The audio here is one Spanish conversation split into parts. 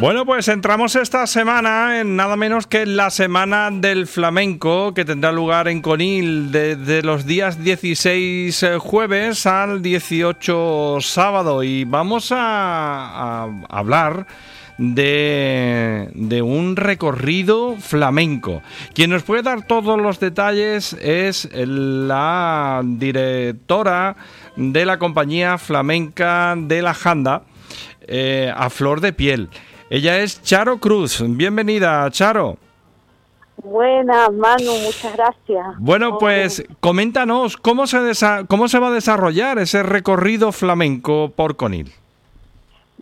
Bueno, pues entramos esta semana en nada menos que la Semana del Flamenco, que tendrá lugar en Conil desde los días 16 eh, jueves al 18 sábado. Y vamos a, hablar de, de, un recorrido flamenco. Quien nos puede dar todos los detalles es la directora de la compañía flamenca de la Janda, eh, a flor de piel. Ella es Charo Cruz. Bienvenida, Charo. Buenas, Manu, muchas gracias. Bueno, pues coméntanos cómo se, cómo se va a desarrollar ese recorrido flamenco por Conil.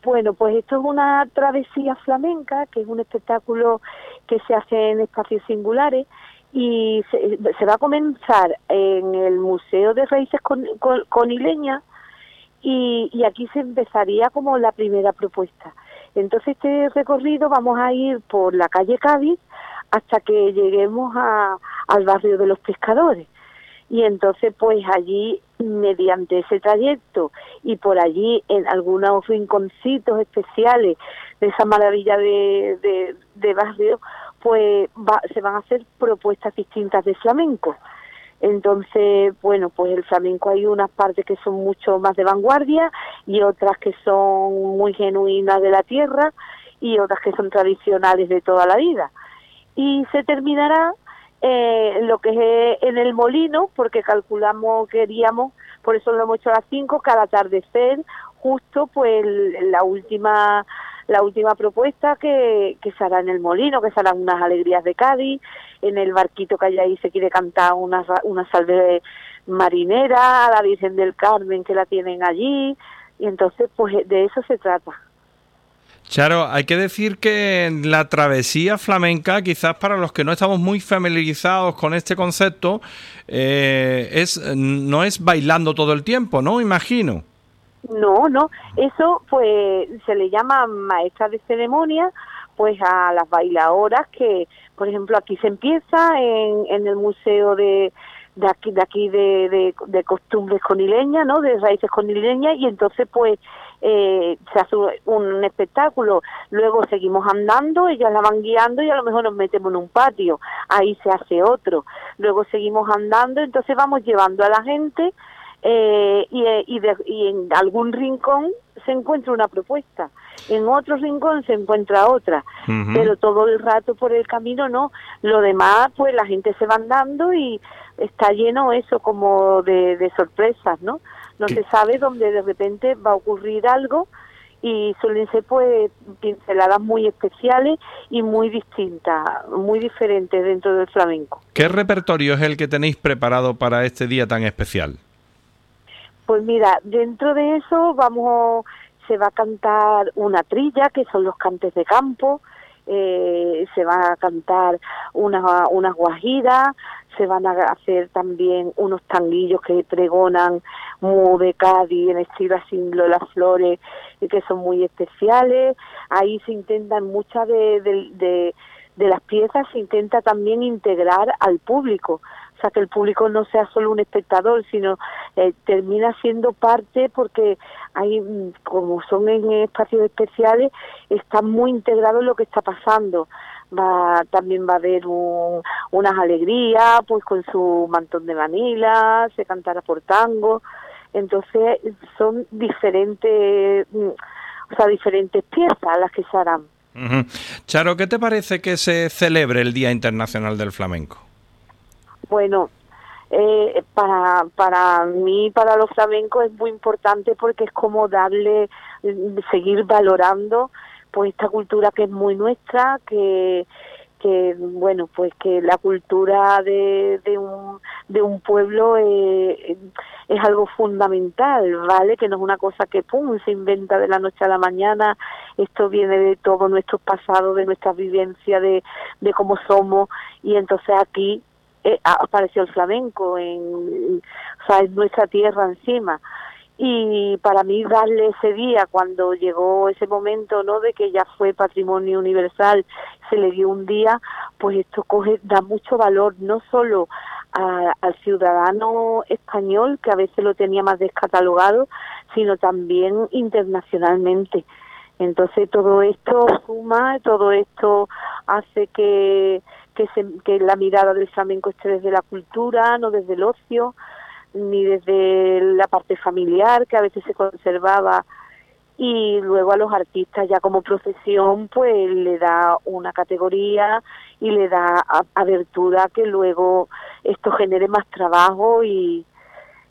Bueno, pues esto es una travesía flamenca, que es un espectáculo que se hace en espacios singulares y se, va a comenzar en el Museo de Raíces Conileñas y, y aquí se empezaría como la primera propuesta. Entonces este recorrido vamos a ir por la calle Cádiz hasta que lleguemos al barrio de los pescadores. Y entonces pues allí, mediante ese trayecto y por allí en algunos rinconcitos especiales de esa maravilla de, barrio, pues se van a hacer propuestas distintas de flamenco. Entonces, bueno, pues el flamenco hay unas partes que son mucho más de vanguardia y otras que son muy genuinas de la tierra y otras que son tradicionales de toda la vida. Y se terminará eh, lo que es en el molino, porque calculamos, queríamos, por eso lo hemos hecho a las 5, cada atardecer, justo pues la última la última propuesta que, que se hará en el molino, que serán unas alegrías de Cádiz, en el barquito que hay ahí se quiere cantar una, una salve marinera, a la Virgen del Carmen que la tienen allí, y entonces pues de eso se trata. Charo, hay que decir que la travesía flamenca, quizás para los que no estamos muy familiarizados con este concepto, eh, es no es bailando todo el tiempo, ¿no? Imagino. No, no, eso pues se le llama maestra de ceremonia, pues a las bailadoras que, por ejemplo, aquí se empieza en, en el museo de, de aquí de aquí de, de, costumbres conileñas, ¿no? De raíces conileñas y entonces pues eh, se hace un espectáculo, luego seguimos andando, ellas la van guiando y a lo mejor nos metemos en un patio, ahí se hace otro, luego seguimos andando, entonces vamos llevando a la gente eh, y, eh, y, en algún rincón se encuentra una propuesta, en otro rincón se encuentra otra, pero todo el rato por el camino no, lo demás pues la gente se va dando y está lleno eso como de, sorpresas, ¿no? No se sabe dónde de repente va a ocurrir algo y suelen ser pues pinceladas muy especiales y muy distintas, muy diferentes dentro del flamenco. ¿Qué repertorio es el que tenéis preparado para este día tan especial? Pues mira, dentro de eso vamos, se va a cantar una trilla, que son los cantes de campo, eh, se va a cantar unas, unas guajiras, se van a hacer también unos tanguillos que pregonan Mu de en estilo así las flores que son muy especiales. Ahí se intentan muchas de, de las piezas, se intenta también integrar al público o sea, que el público no sea solo un espectador, sino eh, termina siendo parte porque hay, mm, como son en espacios especiales, está muy integrado en lo que está pasando. Va, también va a haber unas alegrías, pues con su mantón de vanilla, se cantará por tango. Entonces, son diferentes, mm, o sea, diferentes piezas las que se harán. Charo, ¿qué te parece que se celebre el Día Internacional del Flamenco? Bueno, eh, para, para mí, para los flamencos es muy importante porque es como darle, seguir valorando pues esta cultura que es muy nuestra, que, que bueno, pues que la cultura de, de, un, de un pueblo eh, es algo fundamental, ¿vale? Que no es una cosa que pum, se inventa de la noche a la mañana, esto viene de todo nuestro pasado, de nuestra vivencia, de, de cómo somos, y entonces aquí eh, apareció el flamenco en, o sea, en nuestra tierra encima. Y para mí darle ese día cuando llegó ese momento no de que ya fue patrimonio universal se le dio un día pues esto coge da mucho valor no solo al ciudadano español que a veces lo tenía más descatalogado sino también internacionalmente. Entonces todo esto suma, todo esto hace que, que, se, que la mirada del flamenco esté desde la cultura, no desde el ocio, ni desde la parte familiar que a veces se conservaba y luego a los artistas ya como profesión pues le da una categoría y le da abertura que luego esto genere más trabajo y,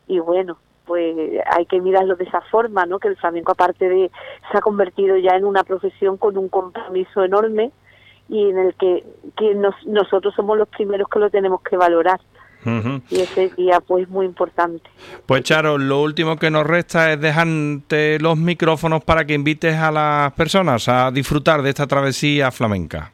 y bueno pues hay que mirarlo de esa forma, ¿no? Que el flamenco aparte de se ha convertido ya en una profesión con un compromiso enorme y en el que, que nosotros somos los primeros que lo tenemos que valorar. Y ese día pues muy importante. Pues Charo, lo último que nos resta es dejarte los micrófonos para que invites a las personas a disfrutar de esta travesía flamenca.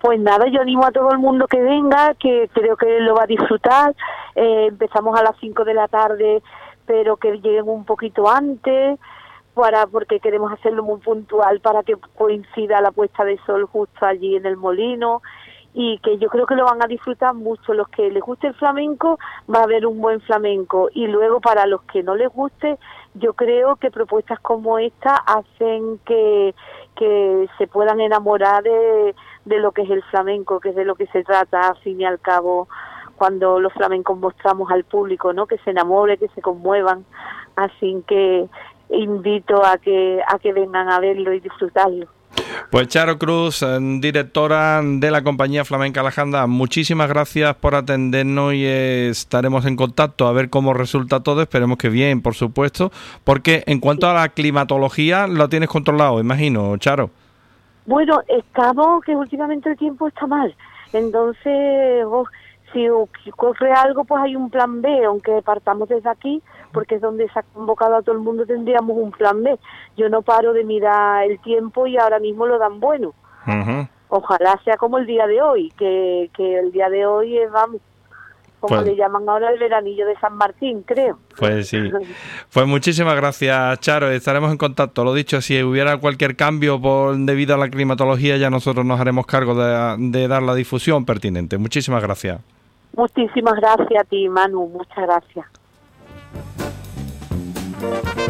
Pues nada, yo animo a todo el mundo que venga, que creo que lo va a disfrutar. Eh, empezamos a las 5 de la tarde, pero que lleguen un poquito antes, para porque queremos hacerlo muy puntual para que coincida la puesta de sol justo allí en el molino y que yo creo que lo van a disfrutar mucho. Los que les guste el flamenco va a haber un buen flamenco y luego para los que no les guste, yo creo que propuestas como esta hacen que, que se puedan enamorar de, de lo que es el flamenco, que es de lo que se trata al fin y al cabo cuando los flamencos mostramos al público, ¿no? Que se enamore, que se conmuevan. Así que invito a que a que vengan a verlo y disfrutarlo. Pues Charo Cruz, eh, directora de la compañía Flamenca Alajanda, muchísimas gracias por atendernos y estaremos en contacto a ver cómo resulta todo. Esperemos que bien, por supuesto, porque en cuanto a la climatología, lo tienes controlado, imagino, Charo. Bueno, estamos que últimamente el tiempo está mal, entonces si ocurre algo, pues hay un plan B, aunque partamos desde aquí, porque es donde se ha convocado a todo el mundo, tendríamos un plan B. Yo no paro de mirar el tiempo y ahora mismo lo dan bueno. Ojalá sea como el día de hoy, que, que el día de hoy es, vamos, como pues le llaman ahora el veranillo de San Martín, creo. Pues sí. Pues muchísimas gracias, Charo. Estaremos en contacto. Lo dicho, si hubiera cualquier cambio por debido a la climatología, ya nosotros nos haremos cargo de, de dar la difusión pertinente. Muchísimas gracias. Muchísimas gracias a ti, Manu. Muchas gracias. Thank you.